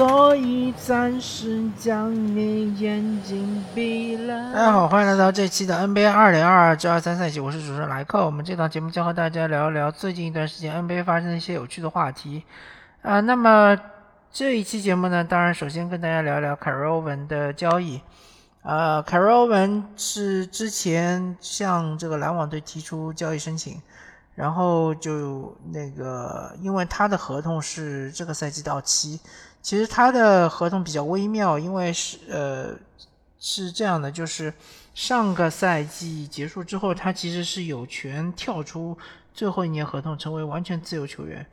所以暂时将你眼睛闭了。大家好，欢迎来到这期的 NBA 二零二二至二三赛季，我是主持人莱克。我们这档节目将和大家聊一聊最近一段时间 NBA 发生的一些有趣的话题。啊，那么这一期节目呢，当然首先跟大家聊一聊凯瑞欧文的交易。呃，凯瑞欧文是之前向这个篮网队提出交易申请。然后就那个，因为他的合同是这个赛季到期，其实他的合同比较微妙，因为是呃是这样的，就是上个赛季结束之后，他其实是有权跳出最后一年合同，成为完全自由球员。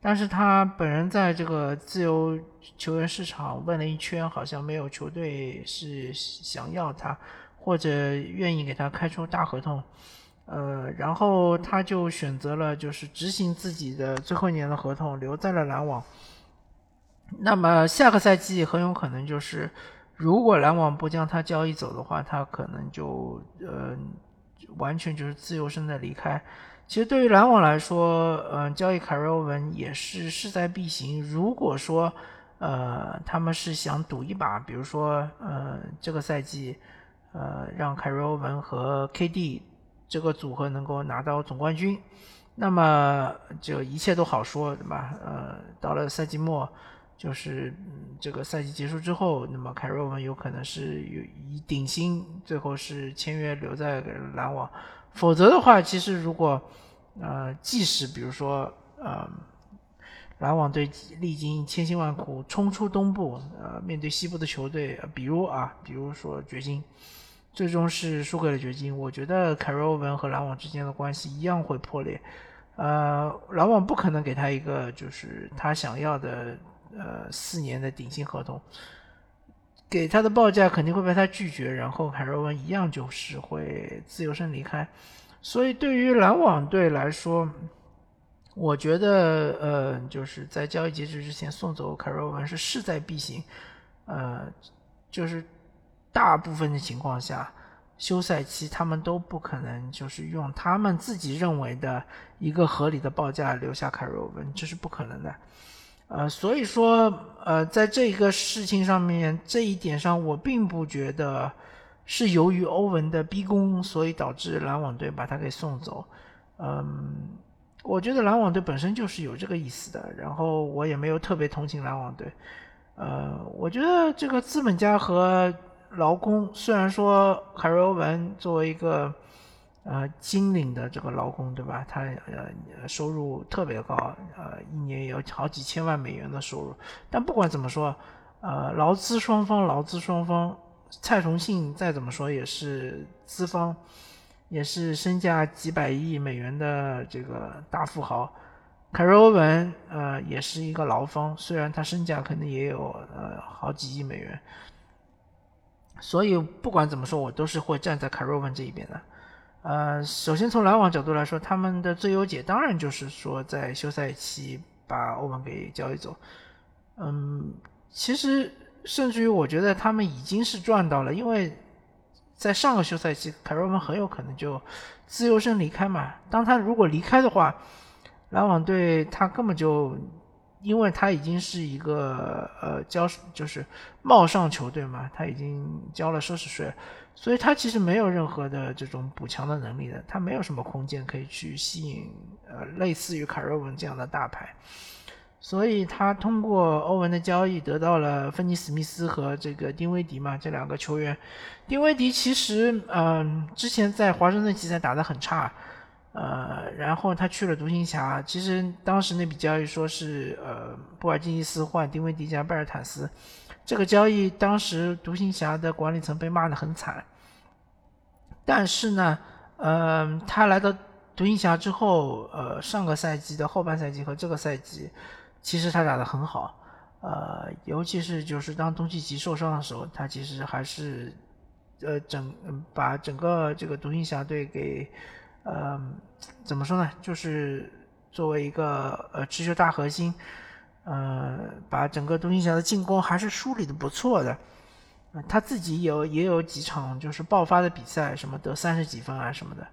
但是他本人在这个自由球员市场问了一圈，好像没有球队是想要他，或者愿意给他开出大合同。呃，然后他就选择了就是执行自己的最后一年的合同，留在了篮网。那么下个赛季很有可能就是，如果篮网不将他交易走的话，他可能就呃完全就是自由身的离开。其实对于篮网来说，嗯，交易凯瑞欧文也是势在必行。如果说呃他们是想赌一把，比如说呃这个赛季呃让凯瑞欧文和 KD。这个组合能够拿到总冠军，那么就一切都好说，对吧？呃，到了赛季末，就是嗯这个赛季结束之后，那么凯瑞文有可能是有以顶薪，最后是签约留在篮网。否则的话，其实如果呃，即使比如说呃，篮网队历经千辛万苦冲出东部，呃，面对西部的球队，比如啊，比如说掘金。最终是输给了掘金。我觉得凯瑞文和篮网之间的关系一样会破裂。呃，篮网不可能给他一个就是他想要的呃四年的顶薪合同，给他的报价肯定会被他拒绝，然后凯瑞文一样就是会自由身离开。所以对于篮网队来说，我觉得呃就是在交易截止之前送走凯瑞文是势在必行。呃，就是。大部分的情况下，休赛期他们都不可能就是用他们自己认为的一个合理的报价留下凯瑞文，这是不可能的。呃，所以说，呃，在这个事情上面，这一点上，我并不觉得是由于欧文的逼宫，所以导致篮网队把他给送走。嗯，我觉得篮网队本身就是有这个意思的，然后我也没有特别同情篮网队。呃，我觉得这个资本家和劳工虽然说凯瑞欧文作为一个呃金领的这个劳工，对吧？他呃收入特别高，呃一年有好几千万美元的收入。但不管怎么说，呃劳资双方劳资双方，蔡崇信再怎么说也是资方，也是身价几百亿美元的这个大富豪。凯瑞欧文呃也是一个劳方，虽然他身价可能也有呃好几亿美元。所以不管怎么说，我都是会站在凯瑞文这一边的。呃，首先从篮网角度来说，他们的最优解当然就是说在休赛期把欧文给交易走。嗯，其实甚至于我觉得他们已经是赚到了，因为在上个休赛期，凯瑞文很有可能就自由身离开嘛。当他如果离开的话，篮网队他根本就。因为他已经是一个呃交就是冒上球队嘛，他已经交了奢侈税，所以他其实没有任何的这种补强的能力的，他没有什么空间可以去吸引呃类似于卡瑞文这样的大牌，所以他通过欧文的交易得到了芬尼史密斯和这个丁威迪嘛这两个球员，丁威迪其实嗯之前在华盛顿奇才打得很差。呃，然后他去了独行侠。其实当时那笔交易说是呃，布尔津尼斯换丁威迪加贝尔坦斯，这个交易当时独行侠的管理层被骂得很惨。但是呢，呃，他来到独行侠之后，呃，上个赛季的后半赛季和这个赛季，其实他打得很好。呃，尤其是就是当东契奇受伤的时候，他其实还是呃整把整个这个独行侠队给。呃，怎么说呢？就是作为一个呃持球大核心，呃，把整个独行侠的进攻还是梳理的不错的。他自己有也有几场就是爆发的比赛，什么得三十几分啊什么的。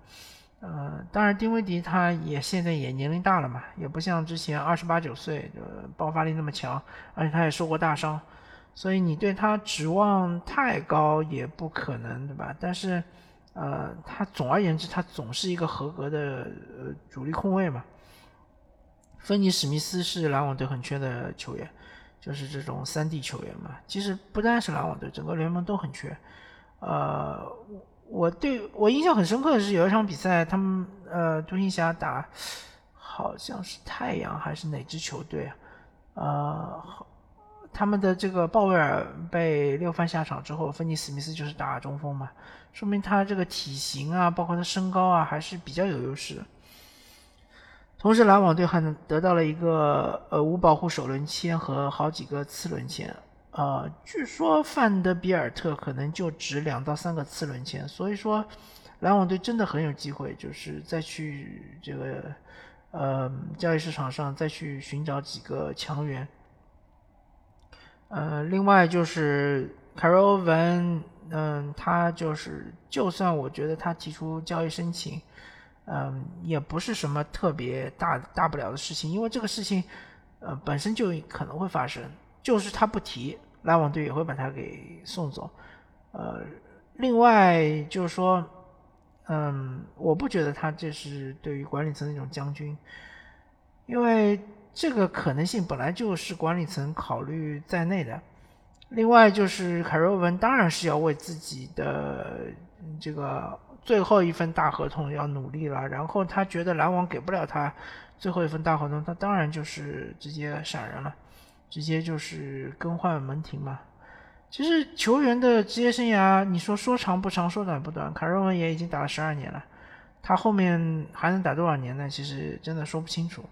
呃，当然丁威迪他也现在也年龄大了嘛，也不像之前二十八九岁的爆发力那么强，而且他也受过大伤，所以你对他指望太高也不可能，对吧？但是，呃，他总而言之，他总是一个合格的呃主力控卫嘛。芬尼史密斯是篮网队很缺的球员，就是这种三 D 球员嘛。其实不单是篮网队，整个联盟都很缺，呃。我对我印象很深刻的是有一场比赛，他们呃独行侠打好像是太阳还是哪支球队啊？呃好，他们的这个鲍威尔被六犯下场之后，芬尼史密斯就是打中锋嘛，说明他这个体型啊，包括他身高啊，还是比较有优势。同时，篮网队还得到了一个呃无保护首轮签和好几个次轮签。呃，据说范德比尔特可能就值两到三个次轮签，所以说篮网队真的很有机会，就是再去这个呃交易市场上再去寻找几个强援。呃，另外就是凯尔欧文，嗯，他就是就算我觉得他提出交易申请，嗯，也不是什么特别大大不了的事情，因为这个事情呃本身就可能会发生。就是他不提，篮网队也会把他给送走。呃，另外就是说，嗯，我不觉得他这是对于管理层的一种将军，因为这个可能性本来就是管理层考虑在内的。另外就是凯瑞文当然是要为自己的这个最后一份大合同要努力了，然后他觉得篮网给不了他最后一份大合同，他当然就是直接闪人了。直接就是更换门庭嘛。其实球员的职业生涯，你说说长不长，说短不短。凯瑞文也已经打了十二年了，他后面还能打多少年呢？其实真的说不清楚。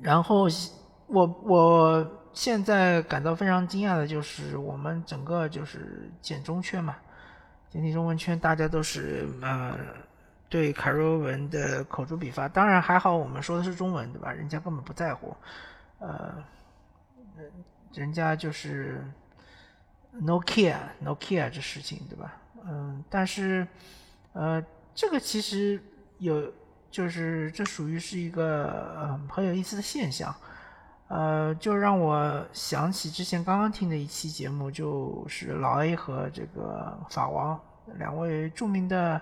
然后我我现在感到非常惊讶的就是，我们整个就是简中圈嘛，简体中文圈，大家都是呃对卡罗文的口诛笔伐。当然还好，我们说的是中文，对吧？人家根本不在乎，呃。人家就是 no care no care 这事情，对吧？嗯，但是呃，这个其实有，就是这属于是一个嗯很有意思的现象，呃，就让我想起之前刚刚听的一期节目，就是老 A 和这个法王两位著名的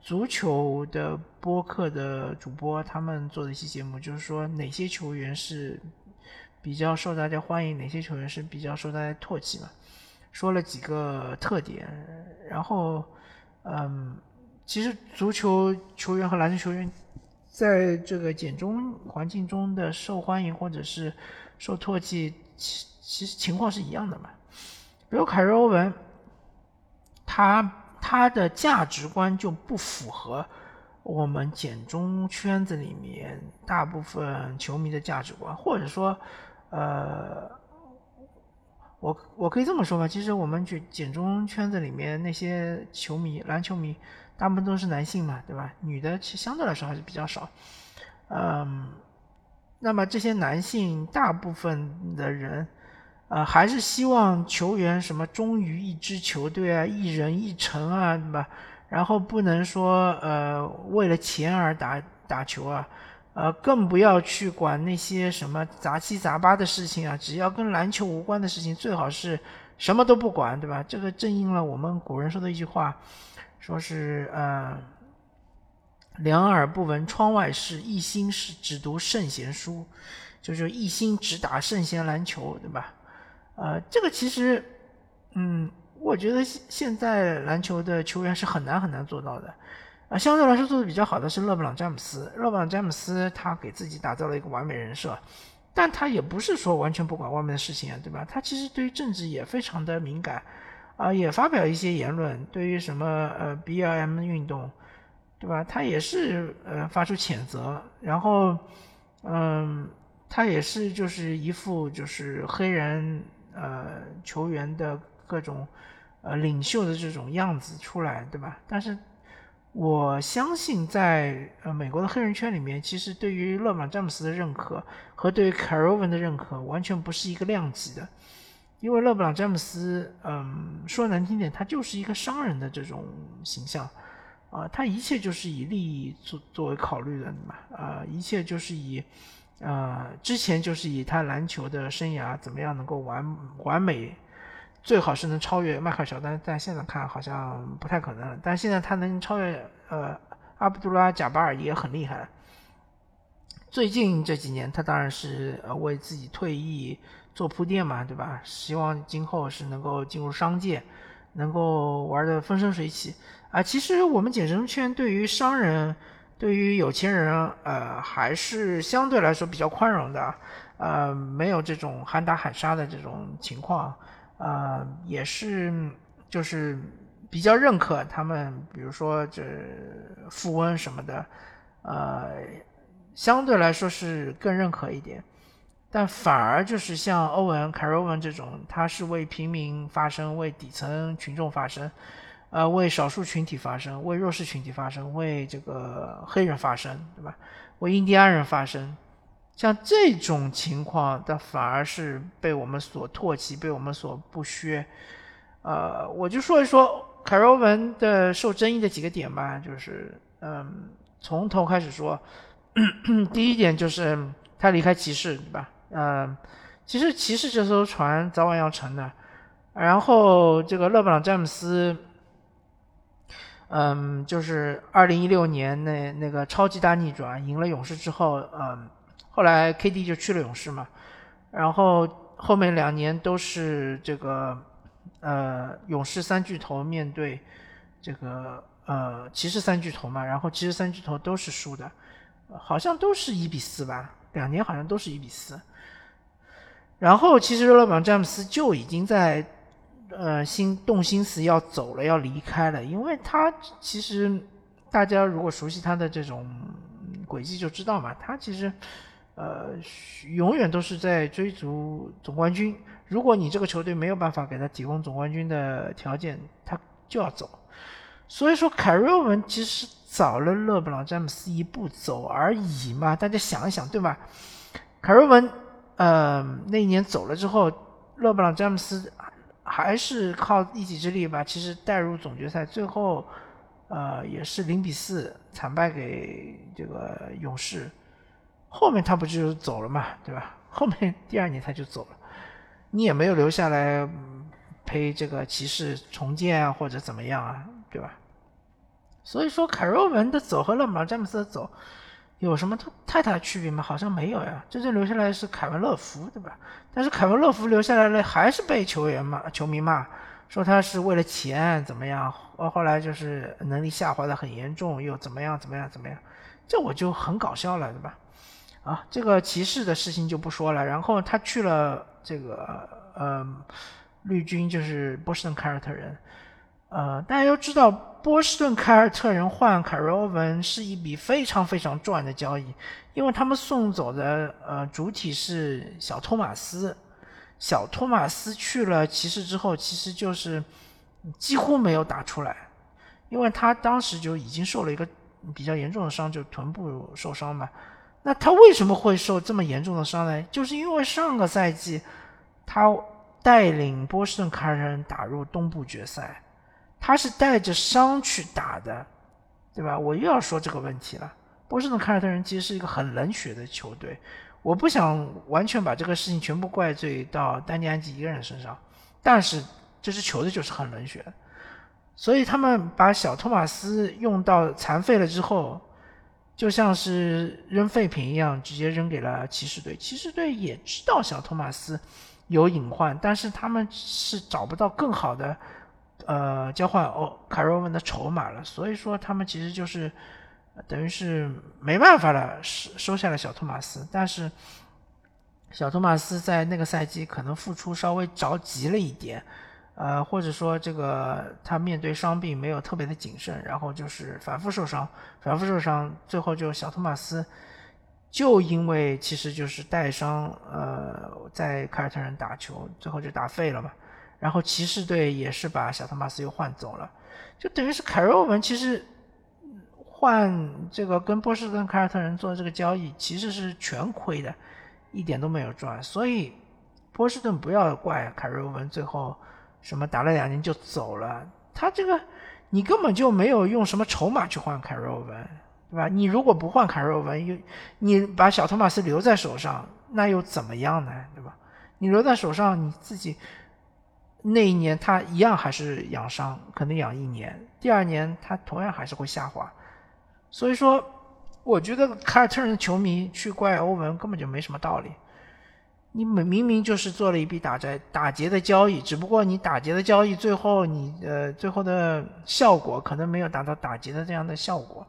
足球的播客的主播，他们做的一期节目，就是说哪些球员是。比较受大家欢迎，哪些球员是比较受大家唾弃嘛？说了几个特点，然后，嗯，其实足球球员和篮球球员在这个简中环境中的受欢迎或者是受唾弃，其其实情况是一样的嘛。比如凯瑞欧文，他他的价值观就不符合我们简中圈子里面大部分球迷的价值观，或者说。呃，我我可以这么说吧，其实我们去简中圈子里面那些球迷，篮球迷，大部分都是男性嘛，对吧？女的其实相对来说还是比较少。嗯，那么这些男性大部分的人，呃，还是希望球员什么忠于一支球队啊，一人一城啊，对吧？然后不能说呃为了钱而打打球啊。呃，更不要去管那些什么杂七杂八的事情啊！只要跟篮球无关的事情，最好是什么都不管，对吧？这个正应了我们古人说的一句话，说是呃，两耳不闻窗外事，一心是只读圣贤书，就是一心只打圣贤篮球，对吧？呃，这个其实，嗯，我觉得现在篮球的球员是很难很难做到的。啊，相对来说做的比较好的是勒布朗詹姆斯。勒布朗詹姆斯他给自己打造了一个完美人设，但他也不是说完全不管外面的事情啊，对吧？他其实对于政治也非常的敏感，啊，也发表一些言论，对于什么呃 BLM 运动，对吧？他也是呃发出谴责，然后嗯，他也是就是一副就是黑人呃球员的各种呃领袖的这种样子出来，对吧？但是。我相信，在呃美国的黑人圈里面，其实对于勒布朗詹姆斯的认可和对于凯尔文的认可完全不是一个量级的，因为勒布朗詹姆斯，嗯，说难听点，他就是一个商人的这种形象，啊，他一切就是以利益作作为考虑的嘛，啊，一切就是以，呃，之前就是以他篮球的生涯怎么样能够完完美，最好是能超越迈克尔乔丹，但现在看好像不太可能，但现在他能超越呃阿卜杜拉贾巴尔也很厉害。最近这几年，他当然是呃为自己退役做铺垫嘛，对吧？希望今后是能够进入商界，能够玩的风生水起啊。其实我们健身圈对于商人、对于有钱人，呃，还是相对来说比较宽容的，呃，没有这种喊打喊杀的这种情况，呃，也是就是比较认可他们，比如说这富翁什么的，呃。相对来说是更认可一点，但反而就是像欧文、凯瑞文这种，他是为平民发声，为底层群众发声，呃，为少数群体发声，为弱势群体发声，为这个黑人发声，对吧？为印第安人发声，像这种情况，但反而是被我们所唾弃，被我们所不削。呃，我就说一说凯瑞文的受争议的几个点吧，就是嗯，从头开始说。第一点就是他离开骑士，对吧？嗯，其实骑士这艘船早晚要沉的。然后这个勒布朗詹姆斯，嗯，就是二零一六年那那个超级大逆转，赢了勇士之后，嗯，后来 KD 就去了勇士嘛。然后后面两年都是这个呃勇士三巨头面对这个呃骑士三巨头嘛，然后骑士三巨头都是输的。好像都是一比四吧，两年好像都是一比四。然后其实勒布朗詹姆斯就已经在呃心动心思要走了，要离开了，因为他其实大家如果熟悉他的这种轨迹就知道嘛，他其实呃永远都是在追逐总冠军。如果你这个球队没有办法给他提供总冠军的条件，他就要走。所以说，凯瑞文其实早了勒布朗詹姆斯一步走而已嘛。大家想一想，对吧？凯瑞文，呃，那一年走了之后，勒布朗詹姆斯还是靠一己之力吧，其实带入总决赛，最后，呃，也是零比四惨败给这个勇士。后面他不就走了嘛，对吧？后面第二年他就走了，你也没有留下来陪这个骑士重建啊，或者怎么样啊？对吧？所以说，凯瑞文的走和勒布朗詹姆斯的走有什么太大区别吗？好像没有呀。真正留下来是凯文乐福，对吧？但是凯文乐福留下来了，还是被球员骂、球迷骂，说他是为了钱怎么样？后来就是能力下滑的很严重，又怎么样？怎么样？怎么样？这我就很搞笑了，对吧？啊，这个骑士的事情就不说了。然后他去了这个呃绿军，就是波士顿凯尔特人。呃，大家要知道，波士顿凯尔特人换凯瑞欧文是一笔非常非常赚的交易，因为他们送走的呃主体是小托马斯，小托马斯去了骑士之后，其实就是几乎没有打出来，因为他当时就已经受了一个比较严重的伤，就臀部受伤嘛。那他为什么会受这么严重的伤呢？就是因为上个赛季他带领波士顿凯尔特人打入东部决赛。他是带着伤去打的，对吧？我又要说这个问题了。波士顿凯尔特人其实是一个很冷血的球队，我不想完全把这个事情全部怪罪到丹尼安吉一个人身上，但是这支球队就是很冷血，所以他们把小托马斯用到残废了之后，就像是扔废品一样，直接扔给了骑士队。骑士队也知道小托马斯有隐患，但是他们是找不到更好的。呃，交换哦，卡罗文的筹码了，所以说他们其实就是等于是没办法了，收收下了小托马斯。但是小托马斯在那个赛季可能复出稍微着急了一点，呃，或者说这个他面对伤病没有特别的谨慎，然后就是反复受伤，反复受伤，最后就小托马斯就因为其实就是带伤，呃，在凯尔特人打球，最后就打废了嘛。然后骑士队也是把小托马斯又换走了，就等于是凯瑞文其实换这个跟波士顿凯尔特人做的这个交易其实是全亏的，一点都没有赚。所以波士顿不要怪凯瑞文最后什么打了两年就走了，他这个你根本就没有用什么筹码去换凯瑞欧文，对吧？你如果不换凯瑞欧文，又你把小托马斯留在手上，那又怎么样呢？对吧？你留在手上，你自己那一年他一样还是养伤，可能养一年，第二年他同样还是会下滑。所以说，我觉得凯尔特人的球迷去怪欧文根本就没什么道理。你明明明就是做了一笔打折打劫的交易，只不过你打劫的交易最后你呃最后的效果可能没有达到打劫的这样的效果。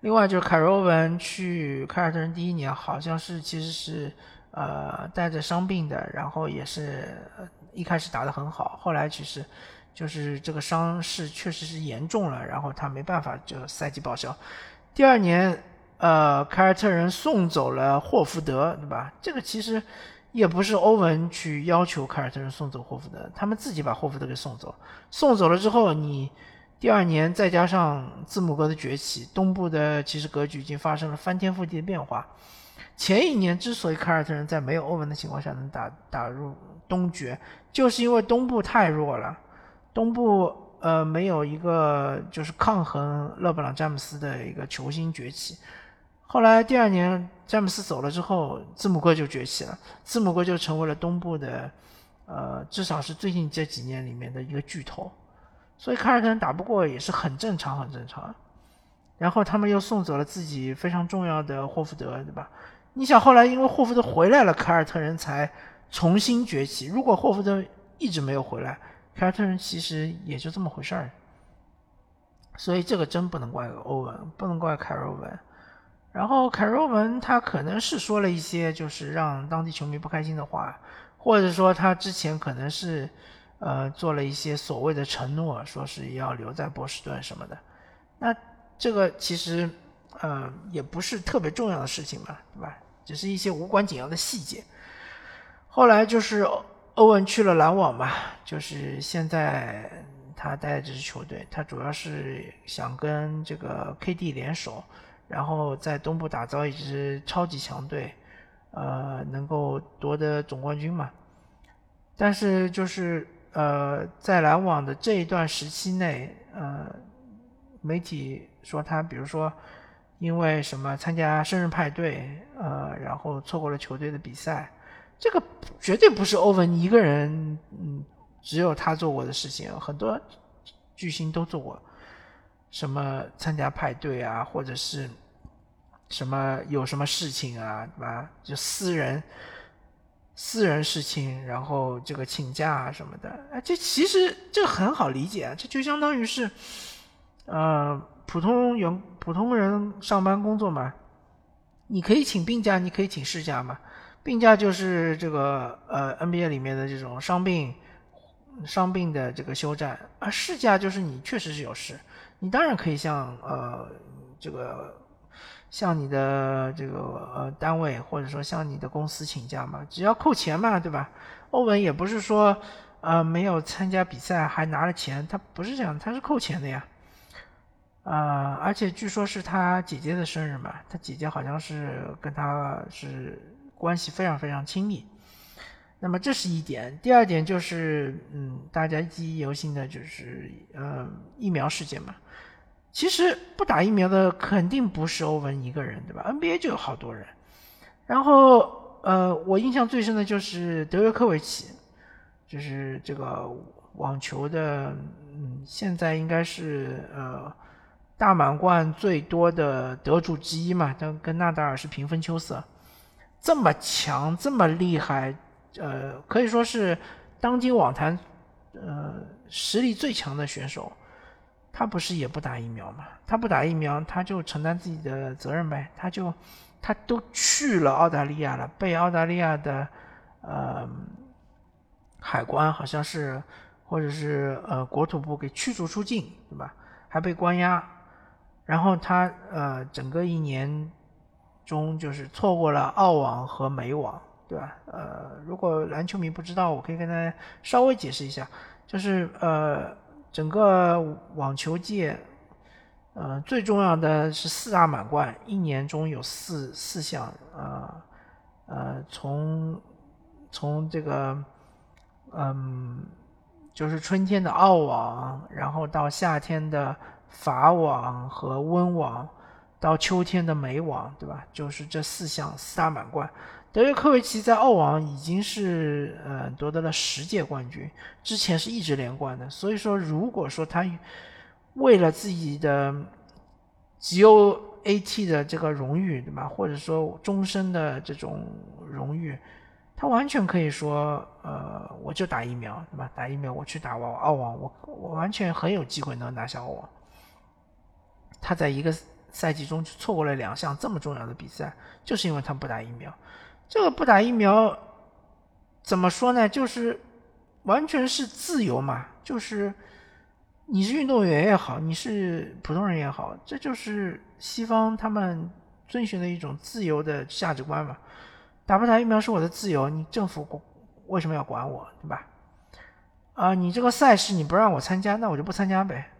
另外就是凯罗文去凯尔特人第一年好像是其实是呃带着伤病的，然后也是一开始打得很好，后来其实就是这个伤势确实是严重了，然后他没办法就赛季报销，第二年。呃，凯尔特人送走了霍福德，对吧？这个其实也不是欧文去要求凯尔特人送走霍福德，他们自己把霍福德给送走。送走了之后，你第二年再加上字母哥的崛起，东部的其实格局已经发生了翻天覆地的变化。前一年之所以凯尔特人在没有欧文的情况下能打打入东决，就是因为东部太弱了，东部呃没有一个就是抗衡勒布朗詹姆斯的一个球星崛起。后来第二年詹姆斯走了之后，字母哥就崛起了，字母哥就成为了东部的，呃，至少是最近这几年里面的一个巨头，所以凯尔特人打不过也是很正常，很正常。然后他们又送走了自己非常重要的霍福德，对吧？你想后来因为霍福德回来了，凯尔特人才重新崛起。如果霍福德一直没有回来，凯尔特人其实也就这么回事儿。所以这个真不能怪欧文，不能怪凯尔文。然后凯尔文他可能是说了一些就是让当地球迷不开心的话，或者说他之前可能是，呃，做了一些所谓的承诺，说是要留在波士顿什么的。那这个其实，呃，也不是特别重要的事情嘛，对吧？只是一些无关紧要的细节。后来就是欧文去了篮网嘛，就是现在他带的这支球队，他主要是想跟这个 KD 联手。然后在东部打造一支超级强队，呃，能够夺得总冠军嘛？但是就是呃，在篮网的这一段时期内，呃，媒体说他，比如说因为什么参加生日派对，呃，然后错过了球队的比赛，这个绝对不是欧文一个人，嗯，只有他做过的事情，很多巨星都做过。什么参加派对啊，或者是什么有什么事情啊，对吧？就私人私人事情，然后这个请假啊什么的，哎，这其实这很好理解啊，这就相当于是呃普通员工普通人上班工作嘛，你可以请病假，你可以请事假嘛。病假就是这个呃 NBA 里面的这种伤病伤病的这个休战，而事假就是你确实是有事。你当然可以向呃这个向你的这个呃单位或者说向你的公司请假嘛，只要扣钱嘛，对吧？欧文也不是说呃没有参加比赛还拿了钱，他不是这样，他是扣钱的呀。啊，而且据说是他姐姐的生日嘛，他姐姐好像是跟他是关系非常非常亲密。那么这是一点，第二点就是，嗯，大家记忆犹新的就是，呃，疫苗事件嘛。其实不打疫苗的肯定不是欧文一个人，对吧？NBA 就有好多人。然后，呃，我印象最深的就是德约科维奇，就是这个网球的，嗯，现在应该是呃大满贯最多的得主之一嘛，跟跟纳达尔是平分秋色，这么强，这么厉害。呃，可以说是当今网坛呃实力最强的选手，他不是也不打疫苗吗？他不打疫苗，他就承担自己的责任呗。他就他都去了澳大利亚了，被澳大利亚的呃海关好像是或者是呃国土部给驱逐出境，对吧？还被关押，然后他呃整个一年中就是错过了澳网和美网。对吧？呃，如果篮球迷不知道，我可以跟大家稍微解释一下，就是呃，整个网球界，呃，最重要的是四大满贯，一年中有四四项，呃呃，从从这个嗯就是春天的澳网，然后到夏天的法网和温网，到秋天的美网，对吧？就是这四项四大满贯。德约科维奇在澳网已经是呃夺得了十届冠军，之前是一直连冠的。所以说，如果说他为了自己的 GOAT 的这个荣誉，对吧？或者说终身的这种荣誉，他完全可以说，呃，我就打疫苗，对吧？打疫苗，我去打澳澳网，我我完全很有机会能拿下澳网。他在一个赛季中错过了两项这么重要的比赛，就是因为他不打疫苗。这个不打疫苗，怎么说呢？就是完全是自由嘛，就是你是运动员也好，你是普通人也好，这就是西方他们遵循的一种自由的价值观嘛。打不打疫苗是我的自由，你政府为什么要管我，对吧？啊，你这个赛事你不让我参加，那我就不参加呗。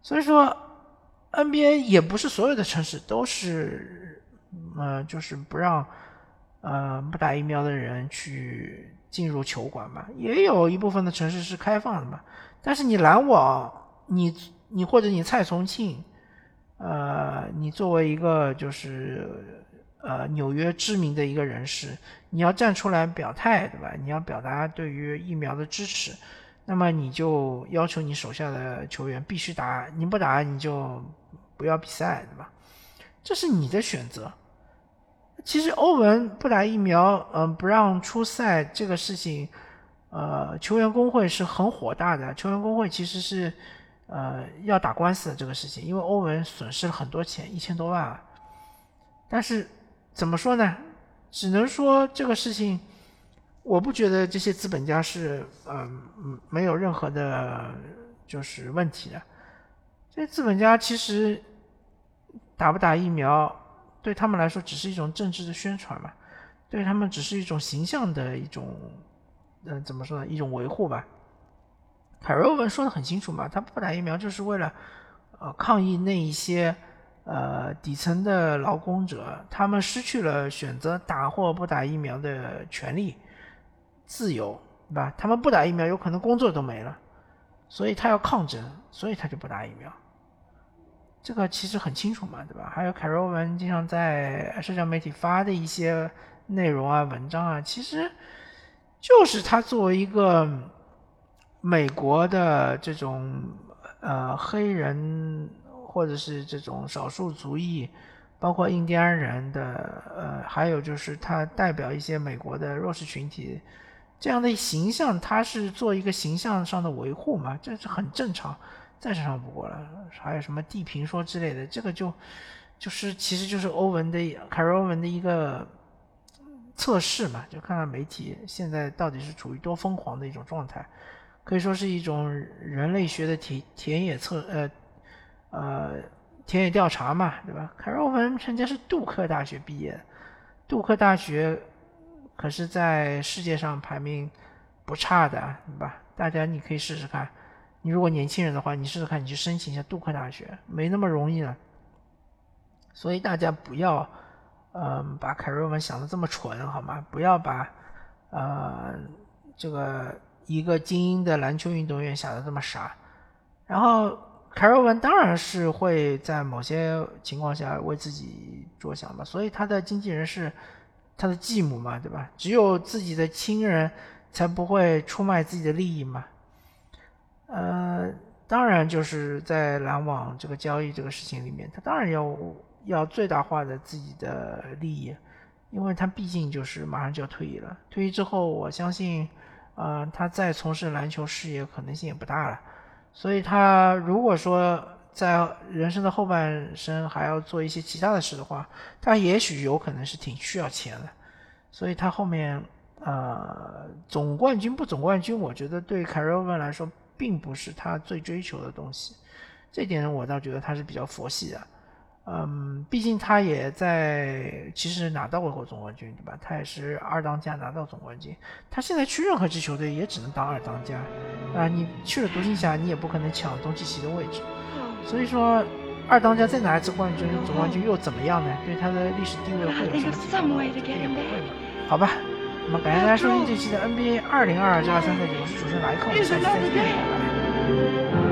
所以说，NBA 也不是所有的城市都是，呃，就是不让。呃，不打疫苗的人去进入球馆嘛，也有一部分的城市是开放的嘛。但是你篮网，你你或者你蔡崇庆，呃，你作为一个就是呃纽约知名的一个人士，你要站出来表态，对吧？你要表达对于疫苗的支持，那么你就要求你手下的球员必须打，你不打你就不要比赛，对吧？这是你的选择。其实欧文不打疫苗，嗯，不让出赛这个事情，呃，球员工会是很火大的。球员工会其实是，呃，要打官司的这个事情，因为欧文损失了很多钱，一千多万啊。但是怎么说呢？只能说这个事情，我不觉得这些资本家是，嗯，没有任何的，就是问题的。这资本家其实打不打疫苗？对他们来说，只是一种政治的宣传嘛，对他们只是一种形象的一种，嗯，怎么说呢？一种维护吧。凯瑞文说的很清楚嘛，他不打疫苗就是为了，呃，抗议那一些，呃，底层的劳工者，他们失去了选择打或不打疫苗的权利、自由，对吧？他们不打疫苗，有可能工作都没了，所以他要抗争，所以他就不打疫苗。这个其实很清楚嘛，对吧？还有凯瑞文经常在社交媒体发的一些内容啊、文章啊，其实就是他作为一个美国的这种呃黑人或者是这种少数族裔，包括印第安人的呃，还有就是他代表一些美国的弱势群体这样的形象，他是做一个形象上的维护嘛，这是很正常。再正常不过了，还有什么地平说之类的，这个就就是其实就是欧文的凯瑞欧文的一个测试嘛，就看看媒体现在到底是处于多疯狂的一种状态，可以说是一种人类学的田田野测呃呃田野调查嘛，对吧？凯瑞欧文人家是杜克大学毕业，杜克大学可是在世界上排名不差的，对吧？大家你可以试试看。你如果年轻人的话，你试试看，你去申请一下杜克大学，没那么容易的。所以大家不要，嗯，把凯瑞文想的这么蠢，好吗？不要把，呃，这个一个精英的篮球运动员想的这么傻。然后凯瑞文当然是会在某些情况下为自己着想嘛，所以他的经纪人是他的继母嘛，对吧？只有自己的亲人才不会出卖自己的利益嘛。呃，当然就是在篮网这个交易这个事情里面，他当然要要最大化的自己的利益，因为他毕竟就是马上就要退役了。退役之后，我相信，呃，他再从事篮球事业可能性也不大了。所以，他如果说在人生的后半生还要做一些其他的事的话，他也许有可能是挺需要钱的。所以他后面，呃，总冠军不总冠军，我觉得对凯瑞文来说。并不是他最追求的东西，这点我倒觉得他是比较佛系的。嗯，毕竟他也在其实拿到过总冠军，对吧？他也是二当家拿到总冠军。他现在去任何支球队也只能当二当家啊！你去了独行侠，你也不可能抢东契奇的位置。所以说，二当家再拿一次冠军、总冠军又怎么样呢？对他的历史地位会有什么提高？也不会嘛。好吧。那么感谢大家收听这期的 NBA 二零二二至二三赛季，我是主持人莱克，我们下期再见，拜拜。